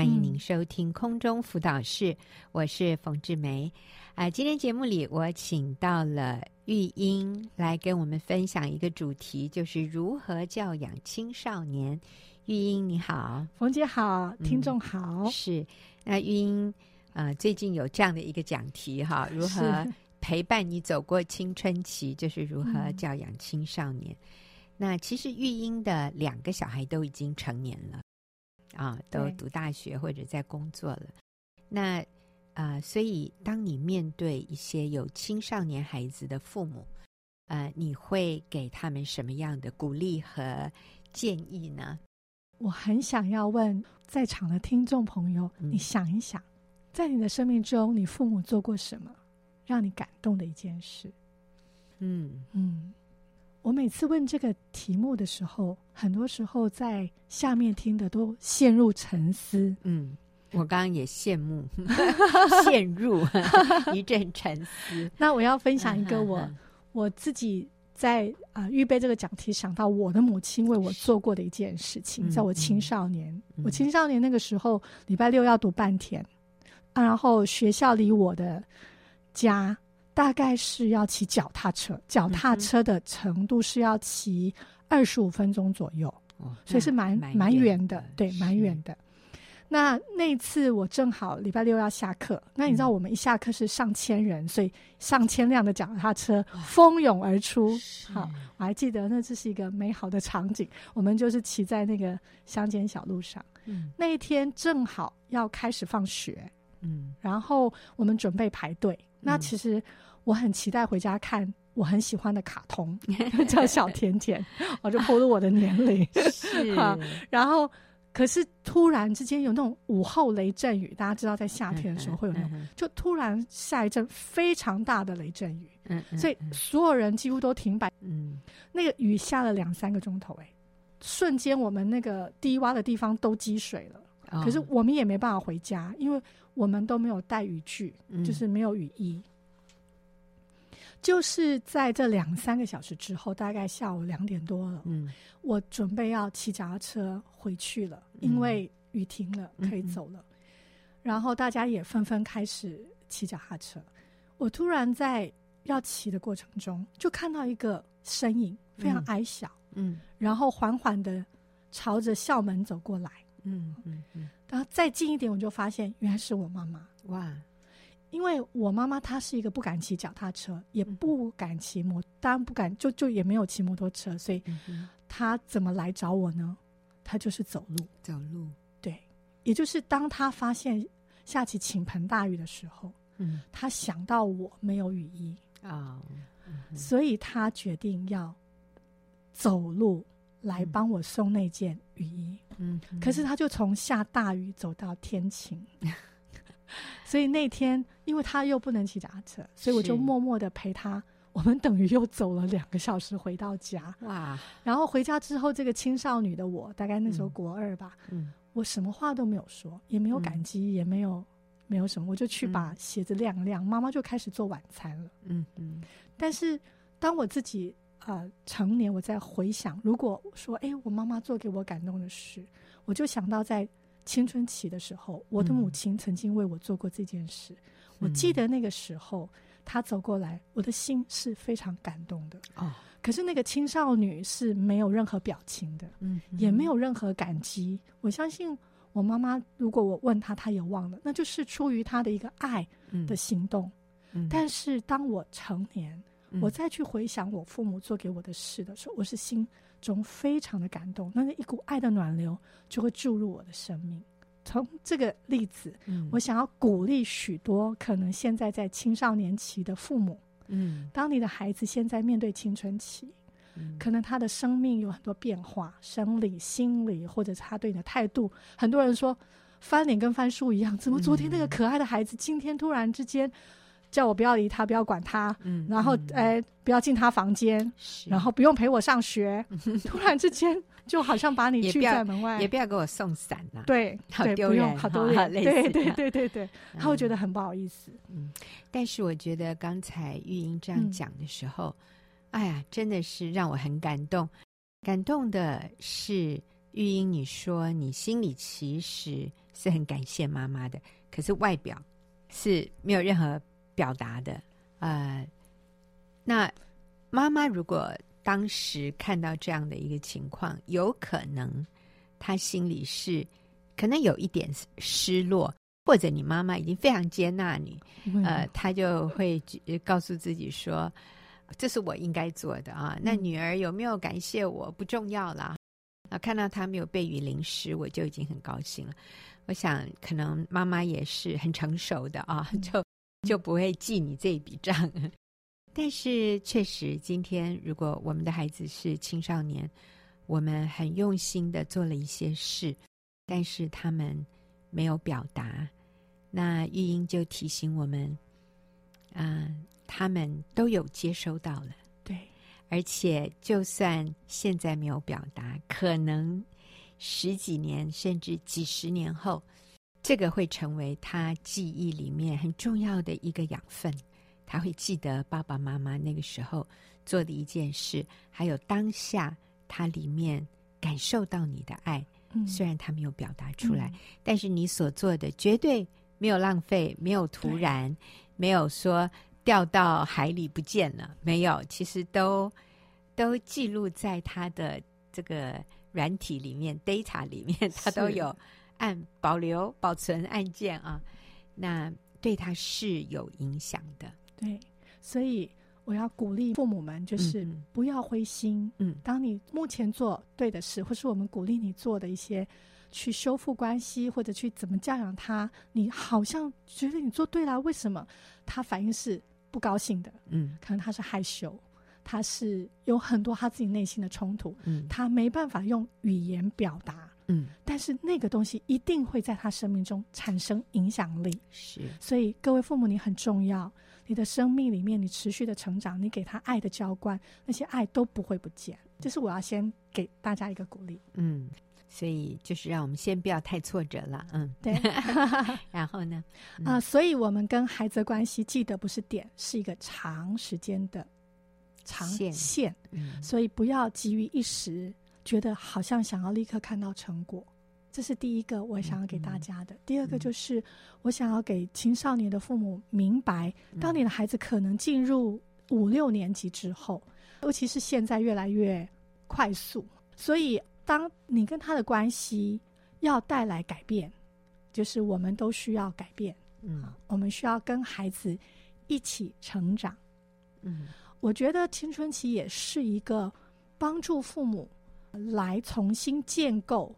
欢迎您收听空中辅导室，嗯、我是冯志梅。啊、呃，今天节目里我请到了玉英来跟我们分享一个主题，就是如何教养青少年。玉英你好，冯姐好，听众好。嗯、是，那玉英呃最近有这样的一个讲题哈，如何陪伴你走过青春期，就是如何教养青少年。嗯、那其实玉英的两个小孩都已经成年了。啊，都读大学或者在工作了。那啊、呃，所以当你面对一些有青少年孩子的父母，呃，你会给他们什么样的鼓励和建议呢？我很想要问在场的听众朋友，嗯、你想一想，在你的生命中，你父母做过什么让你感动的一件事？嗯嗯。嗯我每次问这个题目的时候，很多时候在下面听的都陷入沉思。嗯，我刚刚也羡慕，陷入 一阵沉思。那我要分享一个我我自己在啊、呃、预备这个讲题，想到我的母亲为我做过的一件事情，在我青少年，嗯、我青少年那个时候，礼拜六要读半天，啊、然后学校离我的家。大概是要骑脚踏车，脚踏车的程度是要骑二十五分钟左右，嗯、所以是蛮蛮远的，对，蛮远的。那那次我正好礼拜六要下课，那你知道我们一下课是上千人，嗯、所以上千辆的脚踏车蜂拥而出。好，我还记得那这是一个美好的场景，我们就是骑在那个乡间小路上。嗯，那一天正好要开始放学，嗯，然后我们准备排队，嗯、那其实。我很期待回家看我很喜欢的卡通，叫小甜甜，我就 暴露我的年龄。是，然后可是突然之间有那种午后雷阵雨，大家知道在夏天的时候会有那种，就突然下一阵非常大的雷阵雨，嗯，所以所有人几乎都停摆，嗯，那个雨下了两三个钟头，哎，瞬间我们那个低洼的地方都积水了，可是我们也没办法回家，因为我们都没有带雨具，就是没有雨衣。就是在这两三个小时之后，大概下午两点多了，嗯，我准备要骑脚踏车回去了，因为雨停了，可以走了。嗯、然后大家也纷纷开始骑脚踏车。我突然在要骑的过程中，就看到一个身影，非常矮小，嗯，嗯然后缓缓的朝着校门走过来，嗯。嗯嗯然后再近一点，我就发现原来是我妈妈，哇！因为我妈妈她是一个不敢骑脚踏车，也不敢骑摩，当然不敢，就就也没有骑摩托车，所以她怎么来找我呢？她就是走路，走路。对，也就是当她发现下起倾盆大雨的时候，嗯，她想到我没有雨衣啊，哦，所以她决定要走路来帮我送那件雨衣。嗯，可是她就从下大雨走到天晴。所以那天，因为他又不能骑脚踏车，所以我就默默的陪他。我们等于又走了两个小时回到家。哇！然后回家之后，这个青少女的我，大概那时候国二吧，嗯，我什么话都没有说，也没有感激，嗯、也没有没有什么，我就去把鞋子晾晾，妈妈就开始做晚餐了。嗯嗯。但是当我自己呃成年，我在回想，如果说，哎，我妈妈做给我感动的事，我就想到在。青春期的时候，我的母亲曾经为我做过这件事。嗯、我记得那个时候，她走过来，我的心是非常感动的。哦，可是那个青少女是没有任何表情的，嗯，也没有任何感激。我相信我妈妈，如果我问她，她也忘了，那就是出于她的一个爱的行动。嗯，但是当我成年，嗯、我再去回想我父母做给我的事的时候，我是心。中非常的感动，那一股爱的暖流就会注入我的生命。从这个例子，嗯、我想要鼓励许多可能现在在青少年期的父母，嗯，当你的孩子现在面对青春期，嗯、可能他的生命有很多变化，生理、心理，或者是他对你的态度。很多人说翻脸跟翻书一样，怎么昨天那个可爱的孩子，今天突然之间？叫我不要理他，不要管他，嗯，然后哎、嗯，不要进他房间，然后不用陪我上学。突然之间，就好像把你拒在门外，也不要给我送伞了。对，好丢人，好丢人。对对对对对，他会觉得很不好意思。嗯，但是我觉得刚才玉英这样讲的时候，嗯、哎呀，真的是让我很感动。感动的是玉英，你说你心里其实是很感谢妈妈的，可是外表是没有任何表达的。呃，那妈妈如果当时看到这样的一个情况，有可能她心里是可能有一点失落，或者你妈妈已经非常接纳你，呃，她就会告诉自己说：“这是我应该做的啊。”那女儿有没有感谢我不重要了。啊，看到她没有被雨淋湿，我就已经很高兴了。我想，可能妈妈也是很成熟的啊，就就不会记你这一笔账。但是，确实，今天如果我们的孩子是青少年，我们很用心的做了一些事，但是他们没有表达，那玉英就提醒我们，啊、呃，他们都有接收到了。对而且，就算现在没有表达，可能十几年甚至几十年后，这个会成为他记忆里面很重要的一个养分。他会记得爸爸妈妈那个时候做的一件事，还有当下他里面感受到你的爱。嗯，虽然他没有表达出来，嗯，但是你所做的绝对没有浪费，没有突然，没有说。掉到海里不见了没有？其实都都记录在他的这个软体里面，data 里面，他都有按保留、保存按键啊。那对他是有影响的。对，所以我要鼓励父母们，就是不要灰心。嗯，当你目前做对的事，或是我们鼓励你做的一些去修复关系，或者去怎么教养他，你好像觉得你做对了，为什么？他反应是。不高兴的，嗯，可能他是害羞，他是有很多他自己内心的冲突，嗯，他没办法用语言表达，嗯，但是那个东西一定会在他生命中产生影响力，是，所以各位父母，你很重要，你的生命里面你持续的成长，你给他爱的浇灌，那些爱都不会不见，这是我要先给大家一个鼓励，嗯。所以就是让我们先不要太挫折了，嗯，对。然后呢，啊、嗯。呃，所以我们跟孩子的关系记得不是点，是一个长时间的长线。线。嗯，所以不要急于一时，觉得好像想要立刻看到成果。这是第一个我想要给大家的。嗯、第二个就是我想要给青少年的父母明白，嗯、当你的孩子可能进入五六年级之后，尤其是现在越来越快速，所以。当你跟他的关系要带来改变，就是我们都需要改变。嗯，我们需要跟孩子一起成长。嗯，我觉得青春期也是一个帮助父母来重新建构，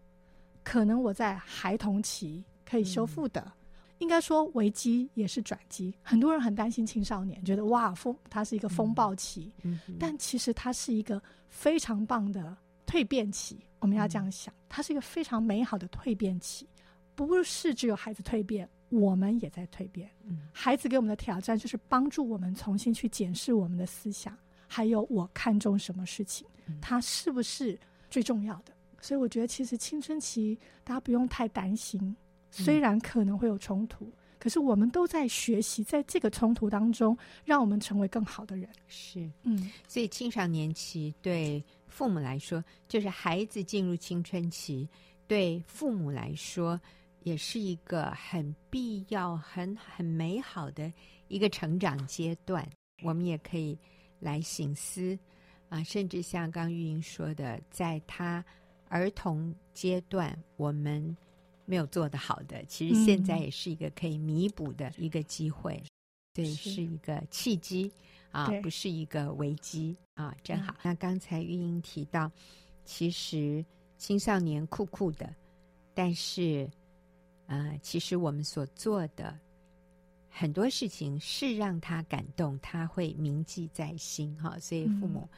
可能我在孩童期可以修复的。嗯，应该说危机也是转机。很多人很担心青少年，觉得哇风，它是一个风暴期。嗯，但其实它是一个非常棒的蜕变期。我们要这样想，它是一个非常美好的蜕变期，不是只有孩子蜕变，我们也在蜕变。嗯，孩子给我们的挑战就是帮助我们重新去检视我们的思想，还有我看重什么事情，它是不是最重要的？所以我觉得，其实青春期大家不用太担心，虽然可能会有冲突。可是我们都在学习，在这个冲突当中，让我们成为更好的人。是，嗯，所以青少年期对父母来说，就是孩子进入青春期，对父母来说，也是一个很必要、很很美好的一个成长阶段。我们也可以来醒思啊，甚至像刚玉英说的，在他儿童阶段，我们。没有做得好的，其实现在也是一个可以弥补的一个机会，嗯、对，是，是一个契机啊，不是一个危机啊，真好。嗯、那刚才玉英提到，其实青少年酷酷的，但是呃，其实我们所做的很多事情是让他感动，他会铭记在心哈、啊，所以父母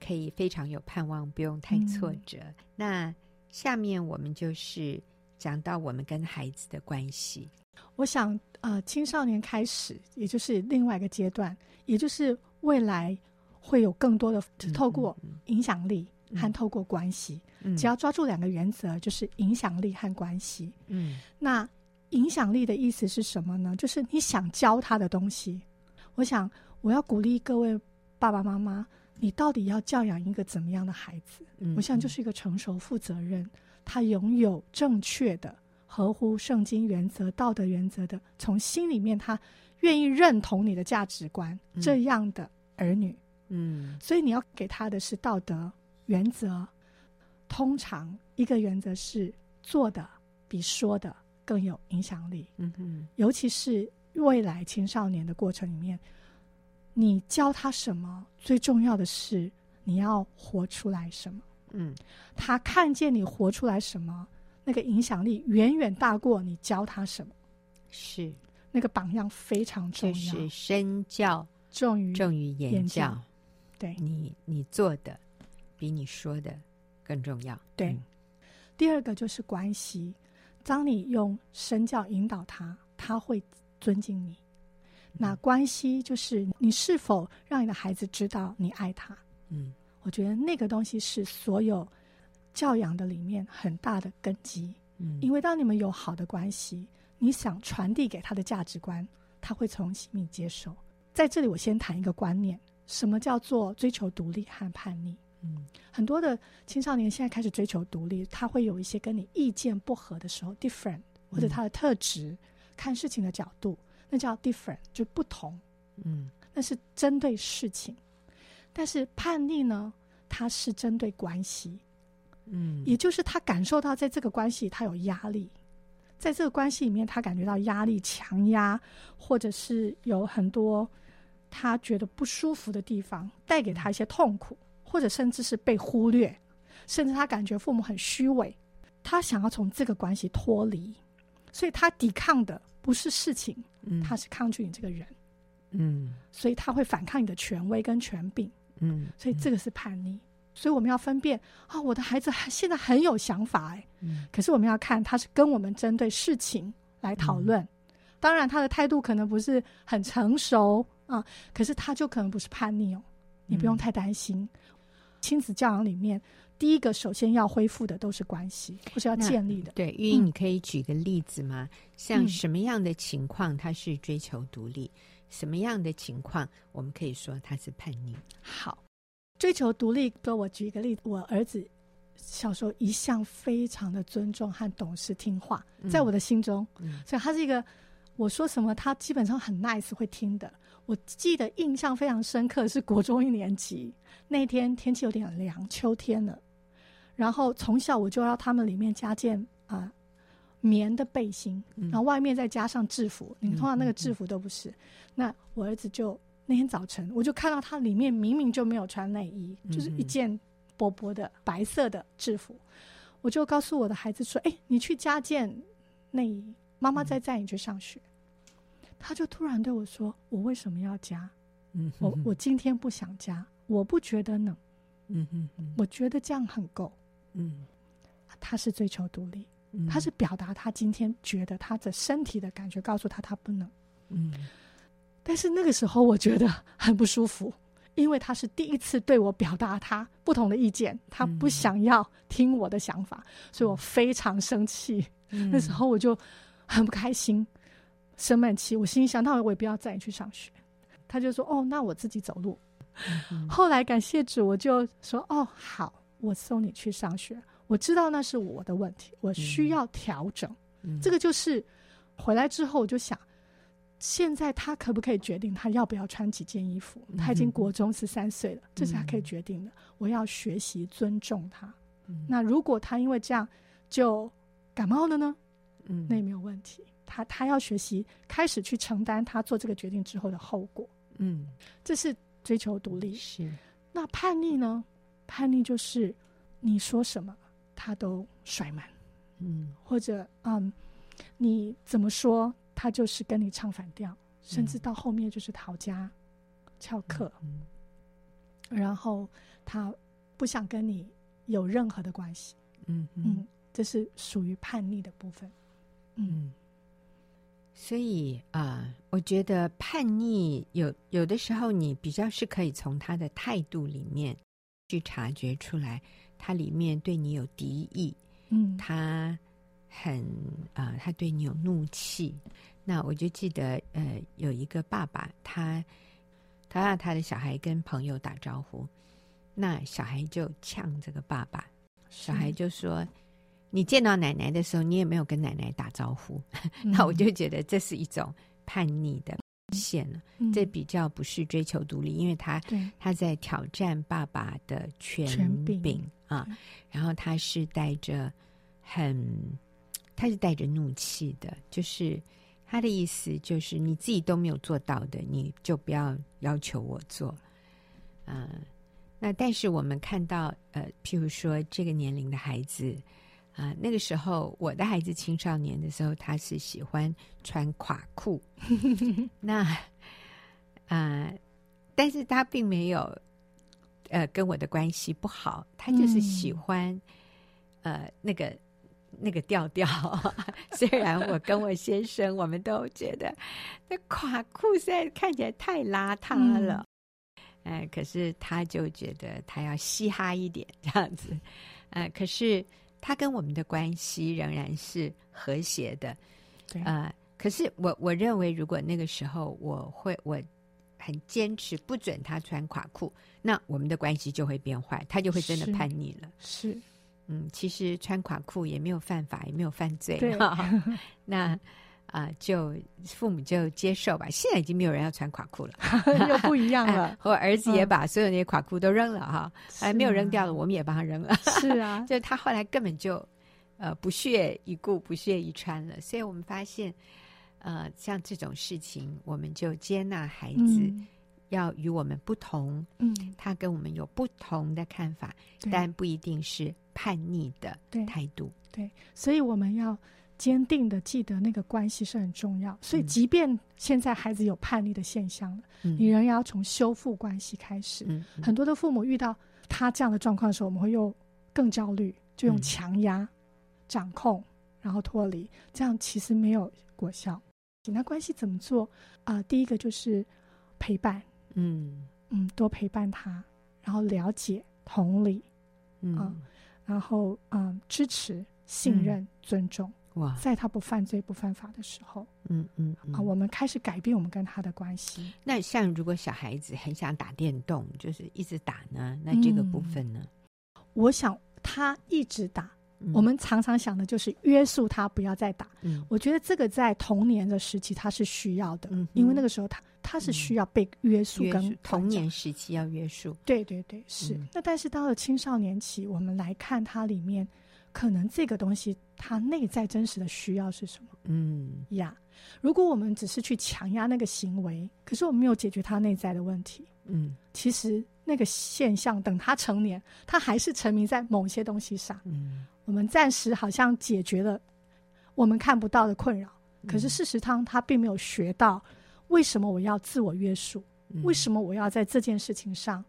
可以非常有盼望，不用太挫折。嗯、那下面我们就是。讲到我们跟孩子的关系，我想，呃，青少年开始，也就是另外一个阶段，也就是未来会有更多的透过影响力和透过关系。嗯，只要抓住两个原则，就是影响力和关系。嗯，那影响力的意思是什么呢？就是你想教他的东西。我想，我要鼓励各位爸爸妈妈，你到底要教养一个怎么样的孩子？嗯，我想就是一个成熟、负责任。他拥有正确的、合乎圣经原则、道德原则的，从心里面他愿意认同你的价值观，嗯、这样的儿女，嗯，所以你要给他的是道德原则。通常一个原则是做的比说的更有影响力，嗯哼，尤其是未来青少年的过程里面，你教他什么，最重要的是你要活出来什么，嗯，他看见你活出来什么，那个影响力远远大过你教他什么，是。那个榜样非常重要，是身教重于重于言教，对。你你做的比你说的更重要。对，嗯、第二个就是关系。当你用身教引导他，他会尊敬你。嗯、那关系就是你是否让你的孩子知道你爱他。嗯，我觉得那个东西是所有教养的里面很大的根基。嗯，因为当你们有好的关系，你想传递给他的价值观，他会从心里接受。在这里，我先谈一个观念：什么叫做追求独立和叛逆？嗯，很多的青少年现在开始追求独立，他会有一些跟你意见不合的时候，different，或者他的特质、嗯、看事情的角度，那叫 different，就不同。嗯，那是针对事情。但是叛逆呢，它是针对关系。嗯，也就是他感受到在这个关系他有压力，在这个关系里面他感觉到压力强压，或者是有很多他觉得不舒服的地方，带给他一些痛苦。或者甚至是被忽略，甚至他感觉父母很虚伪，他想要从这个关系脱离，所以他抵抗的不是事情，嗯，他是抗拒你这个人，嗯，所以他会反抗你的权威跟权柄，嗯，所以这个是叛逆，所以我们要分辨啊，我的孩子现在很有想法，哎，嗯，可是我们要看他是跟我们针对事情来讨论，嗯，当然他的态度可能不是很成熟啊，可是他就可能不是叛逆哦，你不用太担心。嗯亲子教养里面，第一个首先要恢复的都是关系，或是要建立的。对，玉英，你可以举个例子吗？嗯、像什么样的情况他是追求独立？嗯、什么样的情况我们可以说他是叛逆？好，追求独立，给我举一个例子。我儿子小时候一向非常的尊重和懂事听话，在我的心中，嗯、所以他是一个我说什么他基本上很 nice 会听的。我记得印象非常深刻是国中一年级那天，天气有点凉，秋天了。然后从小我就要他们里面加件啊、呃、棉的背心，然后外面再加上制服。你、嗯、通常那个制服都不是。嗯嗯嗯、那我儿子就那天早晨，我就看到他里面明明就没有穿内衣，就是一件薄薄的白色的制服。我就告诉我的孩子说：“哎，你去加件内衣，妈妈再载你去上学。嗯”他就突然对我说：“我为什么要加？嗯哼哼，我我今天不想加，我不觉得冷。嗯哼哼，我觉得这样很够。嗯，他是追求独立，嗯、他是表达他今天觉得他的身体的感觉告诉他他不能。嗯，但是那个时候我觉得很不舒服，因为他是第一次对我表达他不同的意见，他不想要听我的想法，嗯、所以我非常生气。嗯、那时候我就很不开心。”生闷气，我心里想，那我也不要载你去上学。他就说：“哦，那我自己走路。嗯”后来感谢主，我就说：“哦，好，我送你去上学。我知道那是我的问题，我需要调整。嗯、这个就是回来之后，我就想，现在他可不可以决定他要不要穿几件衣服？他已经国中十三岁了，这是他可以决定的。我要学习尊重他。嗯、那如果他因为这样就感冒了呢？嗯，那也没有问题。”他他要学习开始去承担他做这个决定之后的后果，嗯，这是追求独立。是，那叛逆呢？叛逆就是你说什么他都甩门，嗯，或者嗯，你怎么说他就是跟你唱反调，甚至到后面就是逃家、翘课，嗯，然后他不想跟你有任何的关系，嗯嗯，这是属于叛逆的部分，嗯。所以啊、呃，我觉得叛逆有有的时候，你比较是可以从他的态度里面去察觉出来，他里面对你有敌意，嗯，他很啊、呃，他对你有怒气。那我就记得，呃，有一个爸爸，他他让他的小孩跟朋友打招呼，那小孩就呛这个爸爸，小孩就说：“你见到奶奶的时候，你也没有跟奶奶打招呼，嗯、那我就觉得这是一种叛逆的现了。嗯、这比较不是追求独立，因为他对他在挑战爸爸的权柄，柄啊，然后他是带着很，他是带着怒气的，就是他的意思就是你自己都没有做到的，你就不要要求我做，嗯、呃。那但是我们看到，呃，譬如说这个年龄的孩子，啊、呃，那个时候我的孩子青少年的时候，他是喜欢穿垮裤，那啊、呃，但是他并没有，呃，跟我的关系不好，他就是喜欢，嗯、呃，那个那个调调。虽然我跟我先生，我们都觉得那垮裤实在看起来太邋遢了。嗯哎，可是他就觉得他要嘻哈一点这样子，呃，可是他跟我们的关系仍然是和谐的，对，呃，可是我我认为，如果那个时候我会我很坚持不准他穿垮裤，那我们的关系就会变坏，他就会真的叛逆了。是，是嗯，其实穿垮裤也没有犯法，也没有犯罪，对，那。啊、呃，就父母就接受吧。现在已经没有人要穿垮裤了，又不一样了。我儿子也把所有那些垮裤都扔了哈，还、嗯、没有扔掉的，我们也帮他扔了。是啊，就他后来根本就呃不屑一顾、不屑一穿了。所以我们发现，呃，像这种事情，我们就接纳孩子要与我们不同，嗯，他跟我们有不同的看法，但不一定是叛逆的态度。对，对，所以我们要。坚定的记得那个关系是很重要，所以即便现在孩子有叛逆的现象了，嗯、你仍然要从修复关系开始。很多的父母遇到他这样的状况的时候，我们会用更焦虑，就用强压、嗯、掌控，然后脱离，这样其实没有果效。那关系怎么做啊、呃？第一个就是陪伴，嗯嗯，多陪伴他，然后了解、同理，嗯、呃，然后嗯、呃，支持、信任、嗯、尊重。哇，在他不犯罪、不犯法的时候，嗯嗯，嗯啊，我们开始改变我们跟他的关系。那像如果小孩子很想打电动，就是一直打呢，那这个部分呢？嗯、我想他一直打，嗯、我们常常想的就是约束他不要再打。嗯，我觉得这个在童年的时期他是需要的，嗯，因为那个时候他他是需要被约束跟，跟童年时期要约束。对对对，是。嗯、那但是到了青少年期，我们来看他里面。可能这个东西它内在真实的需要是什么？嗯呀，yeah, 如果我们只是去强压那个行为，可是我们没有解决他内在的问题，嗯，其实那个现象等他成年，他还是沉迷在某些东西上。嗯，我们暂时好像解决了我们看不到的困扰，可是事实上他并没有学到为什么我要自我约束，嗯，为什么我要在这件事情上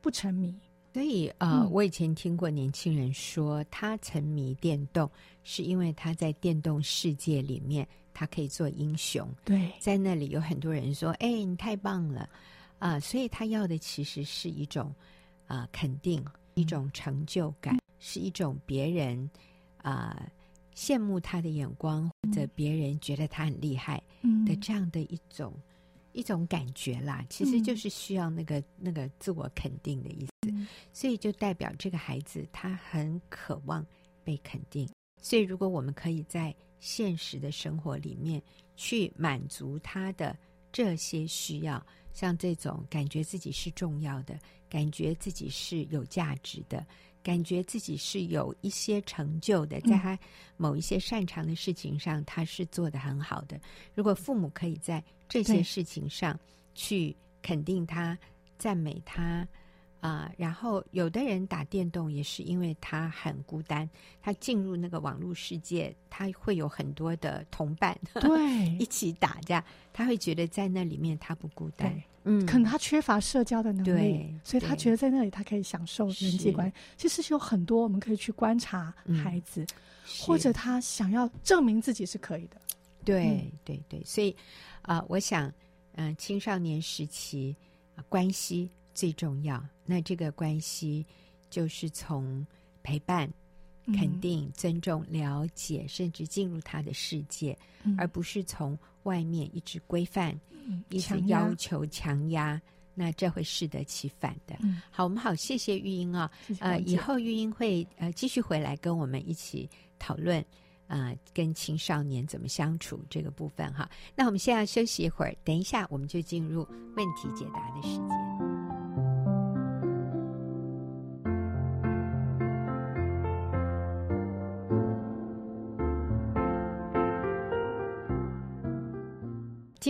不沉迷。所以，呃，嗯、我以前听过年轻人说，他沉迷电动，是因为他在电动世界里面，他可以做英雄。对，在那里有很多人说：“哎，你太棒了！”啊、呃，所以他要的其实是一种啊、呃、肯定，一种成就感，嗯、是一种别人啊、呃、羡慕他的眼光，或者别人觉得他很厉害的这样的一种。一种感觉啦，其实就是需要那个、嗯、那个自我肯定的意思，嗯、所以就代表这个孩子他很渴望被肯定。所以如果我们可以在现实的生活里面去满足他的这些需要，像这种感觉自己是重要的，感觉自己是有价值的。感觉自己是有一些成就的，在他某一些擅长的事情上，他是做的很好的。如果父母可以在这些事情上去肯定他、赞美他。啊、呃，然后有的人打电动也是因为他很孤单，他进入那个网络世界，他会有很多的同伴，对，一起打，架他会觉得在那里面他不孤单。对嗯，可能他缺乏社交的能力，对所以他觉得在那里他可以享受人际关系。其实是有很多我们可以去观察孩子，嗯、或者他想要证明自己是可以的。对、嗯、对对，所以啊、呃，我想，嗯、呃，青少年时期、呃、关系。最重要，那这个关系就是从陪伴、肯定、嗯、尊重、了解，甚至进入他的世界，嗯、而不是从外面一直规范、嗯、一直要求、强压，那这会适得其反的。嗯、好，我们好，谢谢玉英啊，呃，以后玉英会呃继续回来跟我们一起讨论啊、呃，跟青少年怎么相处这个部分哈。那我们现在要休息一会儿，等一下我们就进入问题解答的时间。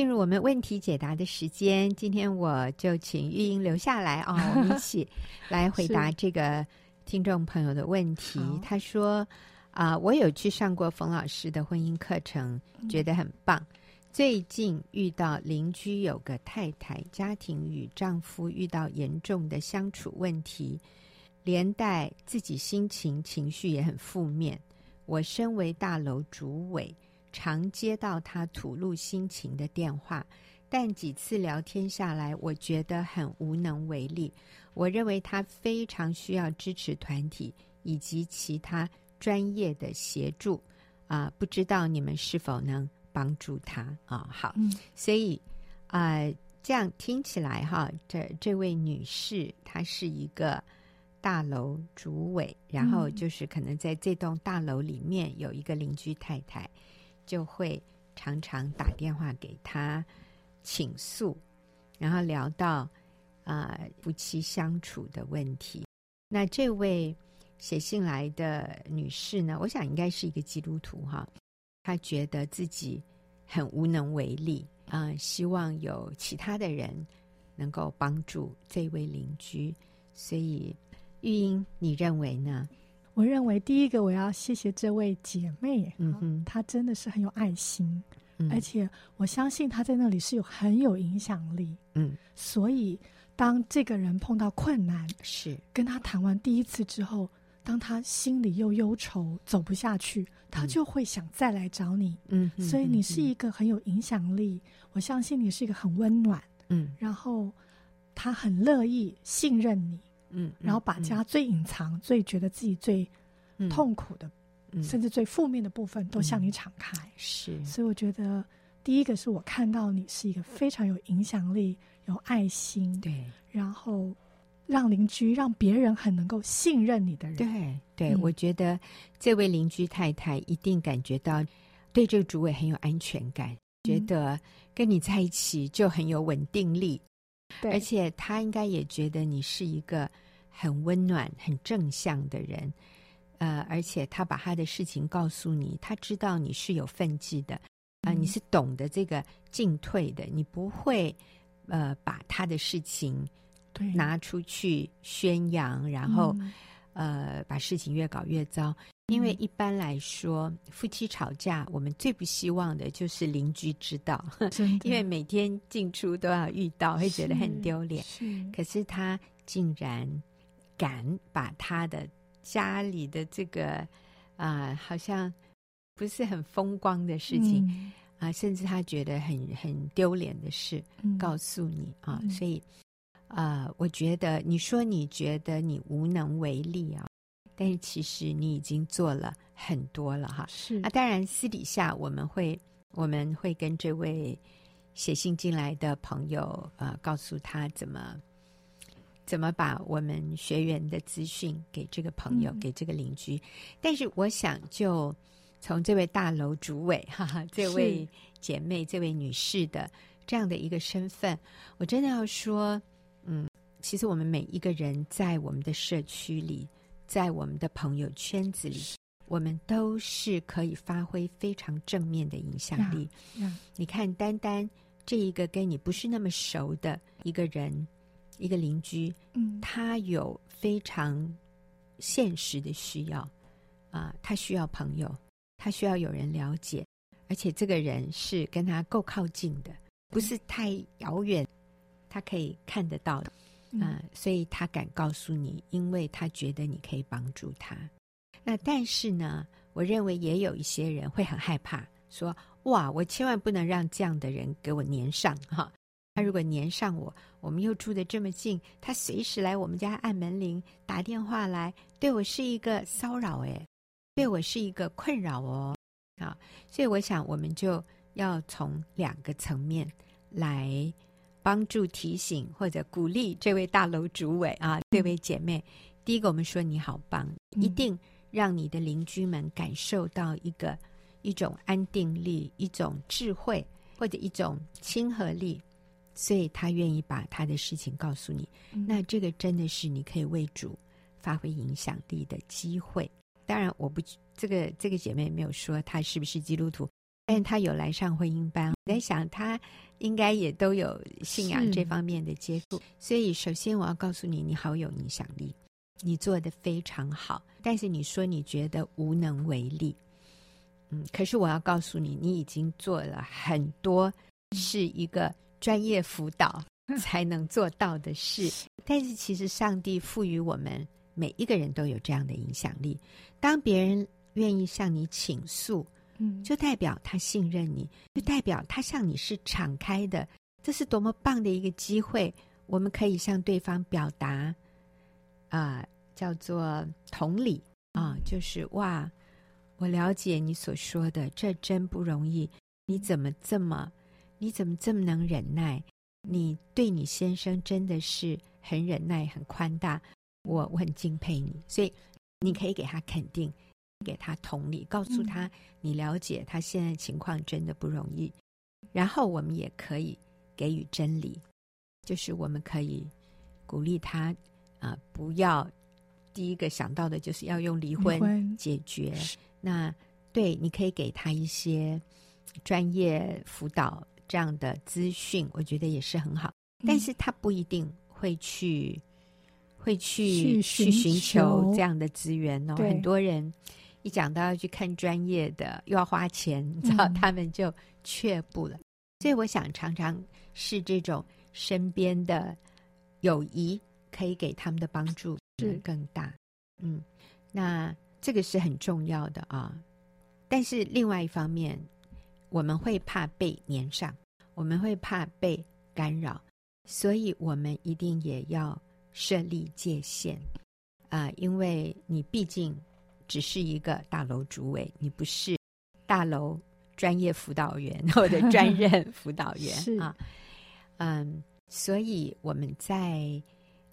进入我们问题解答的时间，今天我就请玉英留下来啊、哦，我们一起 来回答这个听众朋友的问题。他说：“啊、呃，我有去上过冯老师的婚姻课程，觉得很棒。最近遇到邻居有个太太，家庭与丈夫遇到严重的相处问题，连带自己心情情绪也很负面。我身为大楼主委。”常接到他吐露心情的电话，但几次聊天下来，我觉得很无能为力。我认为他非常需要支持团体以及其他专业的协助啊、呃！不知道你们是否能帮助他啊、哦？好，嗯、所以啊、呃，这样听起来哈，这这位女士她是一个大楼主委，然后就是可能在这栋大楼里面有一个邻居太太。就会常常打电话给他倾诉，然后聊到啊、夫妻相处的问题。那这位写信来的女士呢，我想应该是一个基督徒哈，她觉得自己很无能为力啊、希望有其他的人能够帮助这位邻居。所以玉英，你认为呢？我认为第一个我要谢谢这位姐妹，嗯哼，她真的是很有爱心，嗯，而且我相信她在那里是有很有影响力，嗯，所以当这个人碰到困难，是。跟他谈完第一次之后，当他心里又忧愁走不下去，他就会想再来找你，嗯，所以你是一个很有影响力，我相信你是一个很温暖，嗯，然后他很乐意信任你。嗯，然后把家最隐藏、嗯、最觉得自己最痛苦的，嗯、甚至最负面的部分，都向你敞开。是、嗯，所以我觉得第一个是我看到你是一个非常有影响力、有爱心，对，然后让邻居、让别人很能够信任你的人。对，对、嗯，我觉得这位邻居太太一定感觉到对这个主委很有安全感，嗯、觉得跟你在一起就很有稳定力。对，而且他应该也觉得你是一个很温暖、很正向的人，呃，而且他把他的事情告诉你，他知道你是有分际的，啊、呃，你是懂得这个进退的，你不会呃把他的事情拿出去宣扬，然后、嗯、呃把事情越搞越糟。因为一般来说，夫妻吵架，我们最不希望的就是邻居知道，因为每天进出都要遇到，会觉得很丢脸。是，可是他竟然敢把他的家里的这个啊、呃，好像不是很风光的事情啊、嗯呃，甚至他觉得很很丢脸的事，嗯、告诉你啊，所以啊、呃，我觉得你说你觉得你无能为力啊。但是其实你已经做了很多了哈，是啊，当然私底下我们会我们会跟这位写信进来的朋友呃，告诉他怎么怎么把我们学员的资讯给这个朋友、嗯、给这个邻居。但是我想就从这位大楼主委哈哈，这位姐妹这位女士的这样的一个身份，我真的要说，嗯，其实我们每一个人在我们的社区里。在我们的朋友圈子里，我们都是可以发挥非常正面的影响力。Yeah, yeah. 你看，单单这一个跟你不是那么熟的一个人，一个邻居，嗯，他有非常现实的需要啊，呃，他需要朋友，他需要有人了解，而且这个人是跟他够靠近的，不是太遥远，他可以看得到的。嗯、呃，所以他敢告诉你，因为他觉得你可以帮助他。那但是呢，我认为也有一些人会很害怕，说：“哇，我千万不能让这样的人给我黏上哈。他如果黏上我，我们又住得这么近，他随时来我们家按门铃、打电话来，对我是一个骚扰，诶，对我是一个困扰哦。啊，所以我想，我们就要从两个层面来。”帮助提醒或者鼓励这位大楼主委啊，这位姐妹。第一个，我们说你好棒，一定让你的邻居们感受到一个一种安定力、一种智慧或者一种亲和力，所以他愿意把他的事情告诉你。嗯、那这个真的是你可以为主发挥影响力的机会。当然，我不这个这个姐妹没有说她是不是基督徒，但他有来上婚姻班。我在想，他应该也都有信仰这方面的接触。所以，首先我要告诉你，你好有影响力，你做得非常好。但是你说你觉得无能为力，嗯，可是我要告诉你，你已经做了很多，是一个专业辅导 才能做到的事。但是，其实上帝赋予我们。每一个人都有这样的影响力。当别人愿意向你倾诉，嗯，就代表他信任你，就代表他向你是敞开的。这是多么棒的一个机会！我们可以向对方表达，啊、呃，叫做同理啊、呃，就是哇，我了解你所说的，这真不容易。你怎么这么，你怎么这么能忍耐？你对你先生真的是很忍耐，很宽大。我我很敬佩你，所以你可以给他肯定，给他同理，告诉他你了解他现在情况真的不容易。然后我们也可以给予真理，就是我们可以鼓励他啊、呃，不要第一个想到的就是要用离婚解决。那对，你可以给他一些专业辅导这样的资讯，我觉得也是很好。但是他不一定会去。会去去寻求这样的资源哦，很多人一讲到要去看专业的，又要花钱，你知道，他们就却步了。嗯、所以我想常常是这种身边的友谊可以给他们的帮助是更大。嗯，那这个是很重要的啊。但是另外一方面，我们会怕被黏上，我们会怕被干扰，所以我们一定也要。设立界限啊、呃，因为你毕竟只是一个大楼主委，你不是大楼专业辅导员或者专任辅导员 啊。嗯，所以我们在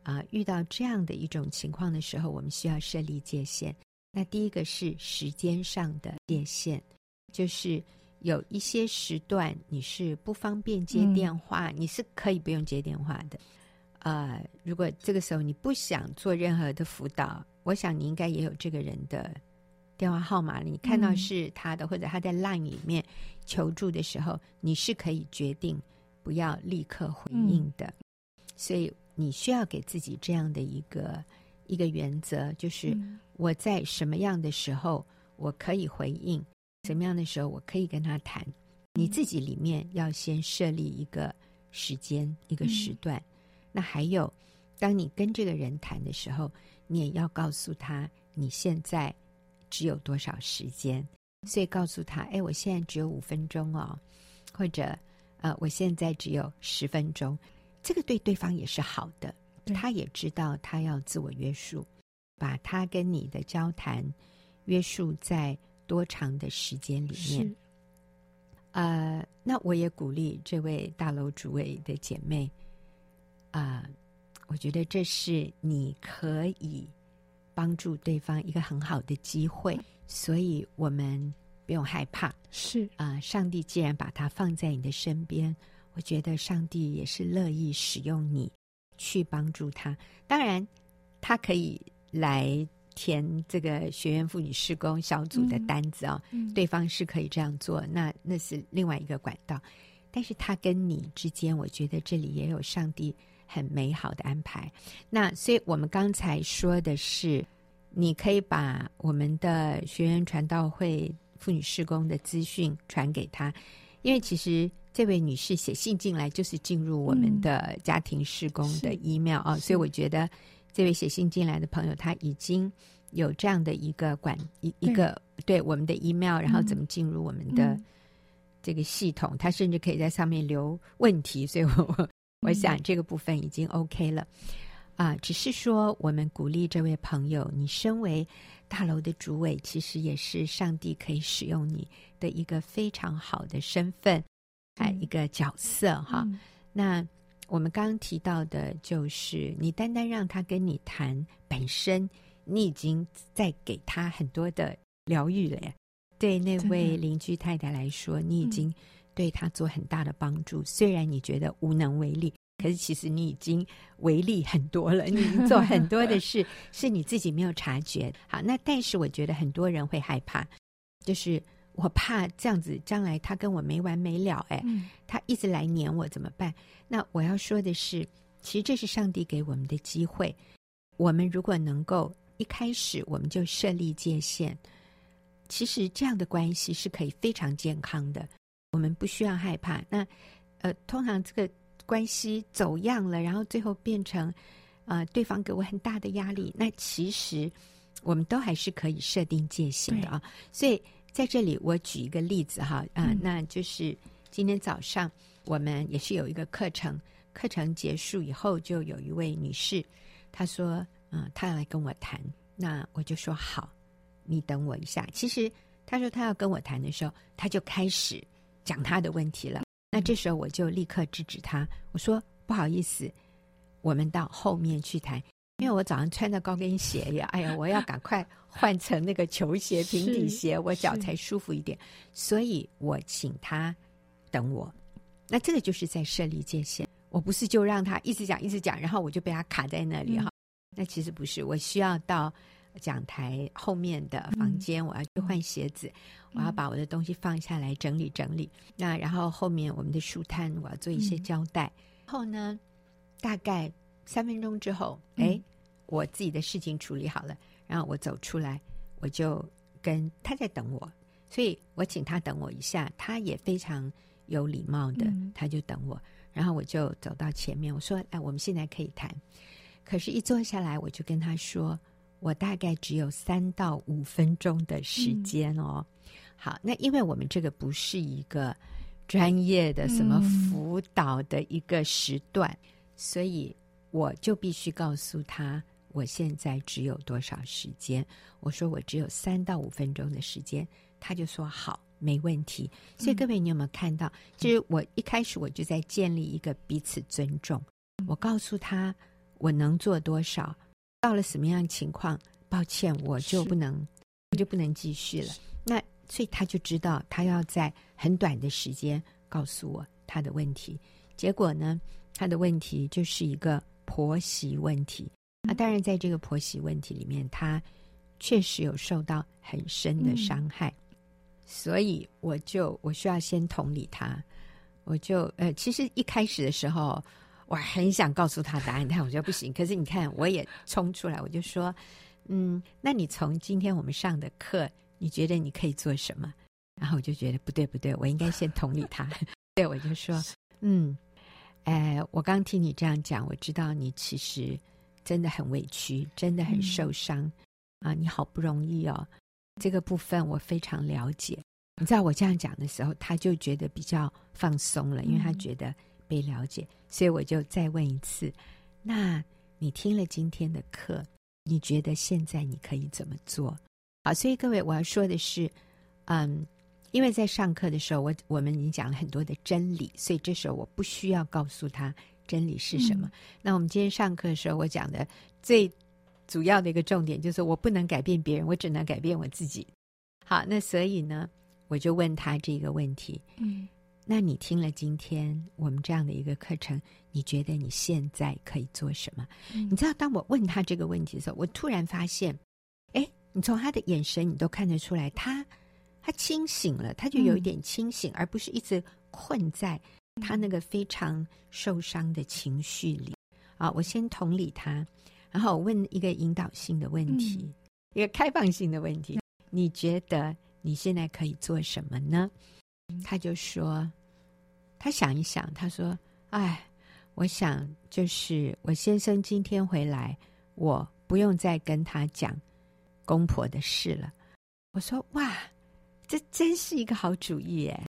啊、呃、遇到这样的一种情况的时候，我们需要设立界限。那第一个是时间上的界限，就是有一些时段你是不方便接电话，嗯、你是可以不用接电话的。呃，如果这个时候你不想做任何的辅导，我想你应该也有这个人的电话号码。你看到是他的，嗯、或者他在 LINE 里面求助的时候，你是可以决定不要立刻回应的。嗯、所以你需要给自己这样的一个一个原则，就是我在什么样的时候我可以回应，什么样的时候我可以跟他谈。你自己里面要先设立一个时间，一个时段。嗯那还有，当你跟这个人谈的时候，你也要告诉他你现在只有多少时间。所以告诉他，哎，我现在只有五分钟哦，或者呃，我现在只有十分钟。这个对对方也是好的，他也知道他要自我约束，把他跟你的交谈约束在多长的时间里面。呃，那我也鼓励这位大楼主委的姐妹。啊、呃，我觉得这是你可以帮助对方一个很好的机会，所以我们不用害怕。是啊、呃，上帝既然把他放在你的身边，我觉得上帝也是乐意使用你去帮助他。当然，他可以来填这个学院妇女施工小组的单子啊、哦，嗯、对方是可以这样做，那那是另外一个管道。但是他跟你之间，我觉得这里也有上帝。很美好的安排。那所以我们刚才说的是，你可以把我们的学员传道会妇女施工的资讯传给他，因为其实这位女士写信进来就是进入我们的家庭施工的 email 啊，所以我觉得这位写信进来的朋友他已经有这样的一个管一一个对，我们的 email，然后怎么进入我们的这个系统，他甚至可以在上面留问题，所以我。我想这个部分已经 OK 了，啊，只是说我们鼓励这位朋友，你身为大楼的主委，其实也是上帝可以使用你的一个非常好的身份，哎，一个角色哈。那我们刚刚提到的就是，你单单让他跟你谈，本身你已经在给他很多的疗愈了呀。对那位。邻居太太来说，你已经对他做很大的帮助。虽然你觉得无能为力，可是其实你已经为力很多了。你已经做很多的事，是你自己没有察觉。好，那但是我觉得很多人会害怕，就是我怕这样子，将来他跟我没完没了。哎，他一直来黏我怎么办？那我要说的是，其实这是上帝给我们的机会。我们如果能够一开始我们就设立界限。其实这样的关系是可以非常健康的，我们不需要害怕。那呃，通常这个关系走样了，然后最后变成呃对方给我很大的压力，那其实我们都还是可以设定界限的啊。所以在这里我举一个例子哈，啊、呃嗯，那就是今天早上我们也是有一个课程，课程结束以后就有一位女士，她说嗯、呃，她要来跟我谈，那我就说好。你等我一下。其实他说他要跟我谈的时候，他就开始讲他的问题了。那这时候我就立刻制止他，我说不好意思，我们到后面去谈。因为我早上穿着高跟鞋呀，哎呀，我要赶快换成那个球鞋、平底鞋，我脚才舒服一点。所以我请他等我。那这个就是在设立界限。我不是就让他一直讲一直讲，然后我就被他卡在那里哈。那其实不是，我需要到。讲台后面的房间，我要去换鞋子，嗯，我要把我的东西放下来整理整理。那然后后面我们的书摊，我要做一些交代。后呢，大概三分钟之后，哎、嗯，我自己的事情处理好了，然后我走出来，我就跟他在等我，所以我请他等我一下，他也非常有礼貌的，他就等我。然后我就走到前面，我说：“哎，我们现在可以谈。”可是，一坐下来，我就跟他说。我大概只有三到五分钟的时间哦。嗯、好，那因为我们这个不是一个专业的什么辅导的一个时段，嗯、所以我就必须告诉他我现在只有多少时间。我说我只有三到五分钟的时间，他就说好，没问题。所以各位，你有没有看到？其实我一开始我就在建立一个彼此尊重。我告诉他我能做多少。到了什么样情况？抱歉，我就不能，我就不能继续了。那所以他就知道，他要在很短的时间告诉我他的问题。结果呢，他的问题就是一个婆媳问题。那当然，在这个婆媳问题里面，他确实有受到很深的伤害。嗯、所以我就我需要先同理他。我就呃，其实一开始的时候。我很想告诉他答案，但我觉得不行。可是你看，我也冲出来，我就说：“嗯，那你从今天我们上的课，你觉得你可以做什么？”然后我就觉得不对，不对，我应该先同理他。对，我就说：“嗯，哎，我刚听你这样讲，我知道你其实真的很委屈，真的很受伤、嗯、啊！你好不容易哦，这个部分我非常了解。你知道我这样讲的时候，他就觉得比较放松了，因为他觉得。”被了解，所以我就再问一次：那你听了今天的课，你觉得现在你可以怎么做？好，所以各位，我要说的是，嗯，因为在上课的时候，我我们已经讲了很多的真理，所以这时候我不需要告诉他真理是什么。嗯。那我们今天上课的时候，我讲的最主要的一个重点就是，我不能改变别人，我只能改变我自己。好，那所以呢，我就问他这个问题。嗯。那你听了今天我们这样的一个课程，你觉得你现在可以做什么？嗯、你知道，当我问他这个问题的时候，我突然发现，哎，你从他的眼神，你都看得出来，他他清醒了，他就有一点清醒，嗯、而不是一直困在他那个非常受伤的情绪里。啊，我先同理他，然后我问一个引导性的问题，嗯、一个开放性的问题、嗯，你觉得你现在可以做什么呢？他就说。他想一想，他说：“哎，我想就是我先生今天回来，我不用再跟他讲公婆的事了。”我说：“哇，这真是一个好主意耶！”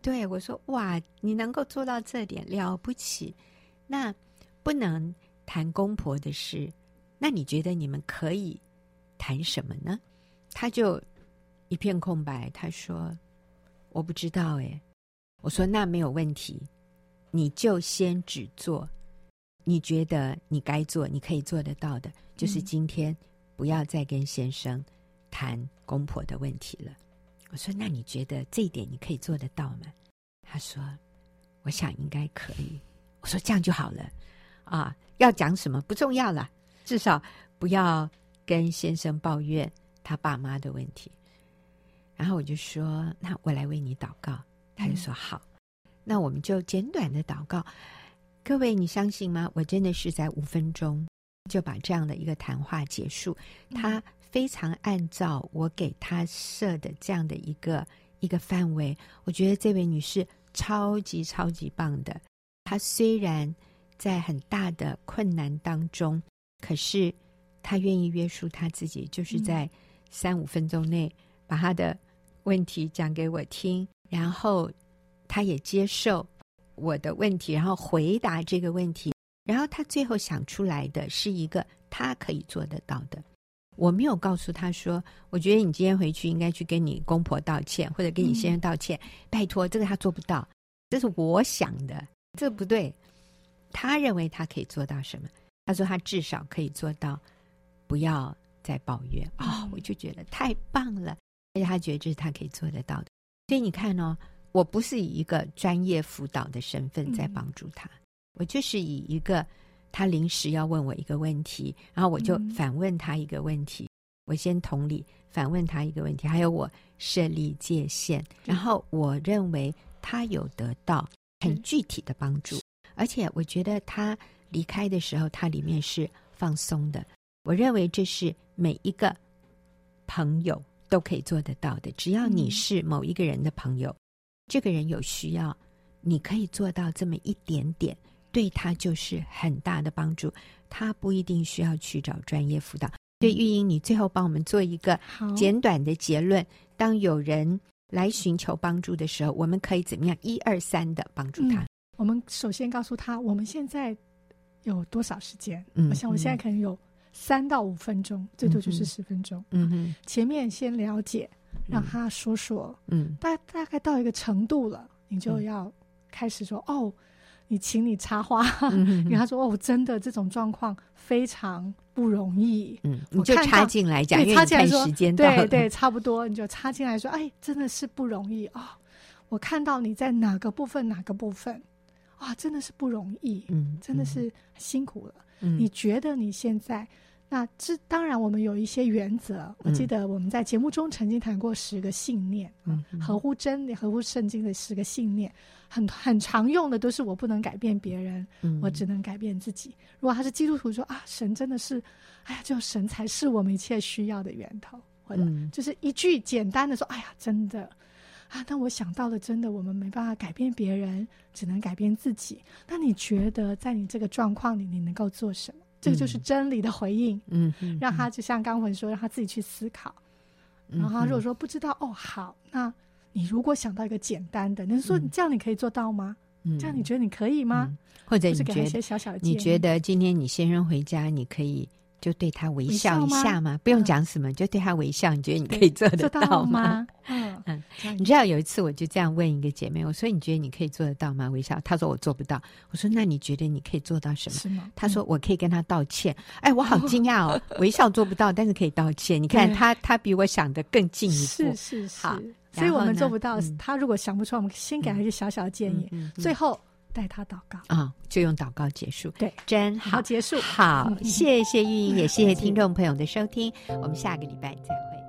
对，我说：“哇，你能够做到这点了不起。那不能谈公婆的事，那你觉得你们可以谈什么呢？”他就一片空白，他说：“我不知道。”哎。我说那没有问题，你就先只做你觉得你该做、你可以做得到的，就是今天不要再跟先生谈公婆的问题了。我说：“那你觉得这一点你可以做得到吗？”他说：“我想应该可以。”我说：“这样就好了啊！要讲什么不重要了，至少不要跟先生抱怨他爸妈的问题。”然后我就说：“那我来为你祷告。”他就说：“好。”那我们就简短的祷告。各位，你相信吗？我真的是在五分钟就把这样的一个谈话结束。他非常按照我给他设的这样的一个一个范围，我觉得这位女士超级超级棒的。她虽然在很大的困难当中，可是她愿意约束她自己，就是在三五分钟内把她的问题讲给我听，然后他也接受。我的问题，然后回答这个问题，然后他最后想出来的是一个他可以做得到的。我没有告诉他说，我觉得你今天回去应该去跟你公婆道歉，或者跟你先生道歉。嗯、拜托，这个他做不到，这是我想的，这不对。他认为他可以做到什么？他说他至少可以做到不要再抱怨啊、哦！我就觉得太棒了，而且他觉得这是他可以做得到的。所以你看哦。我不是以一个专业辅导的身份在帮助他，嗯、我就是以一个他临时要问我一个问题，然后我就反问他一个问题，嗯、我先同理反问他一个问题，还有我设立界限，然后我认为他有得到很具体的帮助，而且我觉得他离开的时候，他里面是放松的。我认为这是每一个朋友都可以做得到的，只要你是某一个人的朋友。这个人有需要，你可以做到这么一点点，对他就是很大的帮助。他不一定需要去找专业辅导。对，玉英，你最后帮我们做一个简短的结论。当有人来寻求帮助的时候，我们可以怎么样？一二三的帮助他。嗯，我们首先告诉他，我们现在有多少时间？嗯，我想我现在可能有三到五分钟，最多就是十分钟。嗯哼，前面先了解。让他说说，嗯，大大概到一个程度了，你就要开始说，嗯、哦，你请你插花，嗯、哼哼。然后他说，哦，真的这种状况非常不容易，嗯，你就插进来讲，你插进来说，时间对对，差不多，你就插进来说，哎，真的是不容易啊、哦，我看到你在哪个部分哪个部分，啊，真的是不容易，嗯，真的是辛苦了，嗯，你觉得你现在？那这当然，我们有一些原则。我记得我们在节目中曾经谈过十个信念，嗯，合乎真理、合乎圣经的十个信念，很很常用的都是我不能改变别人，嗯，我只能改变自己。如果他是基督徒说啊，神真的是，哎呀，就神才是我们一切需要的源头，或者就是一句简单的说，哎呀，真的啊，那我想到了，真的我们没办法改变别人，只能改变自己。那你觉得在你这个状况里，你能够做什么？这个就是真理的回应，嗯，让他就像刚文说，让他自己去思考。然后他如果说不知道，哦，好，那你如果想到一个简单的，你说你这样你可以做到吗？嗯这样你觉得你可以吗？或者你觉得你觉得今天你先生回家，你可以就对他微笑一下嘛？不用讲什么，就对他微笑。你觉得你可以做得到吗？嗯嗯，你知道有一次我就这样问一个姐妹，我说你觉得你可以做得到吗？微笑，她说我做不到。我说那你觉得你可以做到什么？是吗？她说我可以跟他道歉。哎，我好惊讶哦，微笑做不到，但是可以道歉。你看她，她比我想的更进一步。是是是。所以我们做不到。她如果想不出来，我们先给她一个小小的建议，最后带他祷告啊，就用祷告结束。对，真好，结束。好，谢谢玉莹，也谢谢听众朋友的收听。我们下个礼拜再会。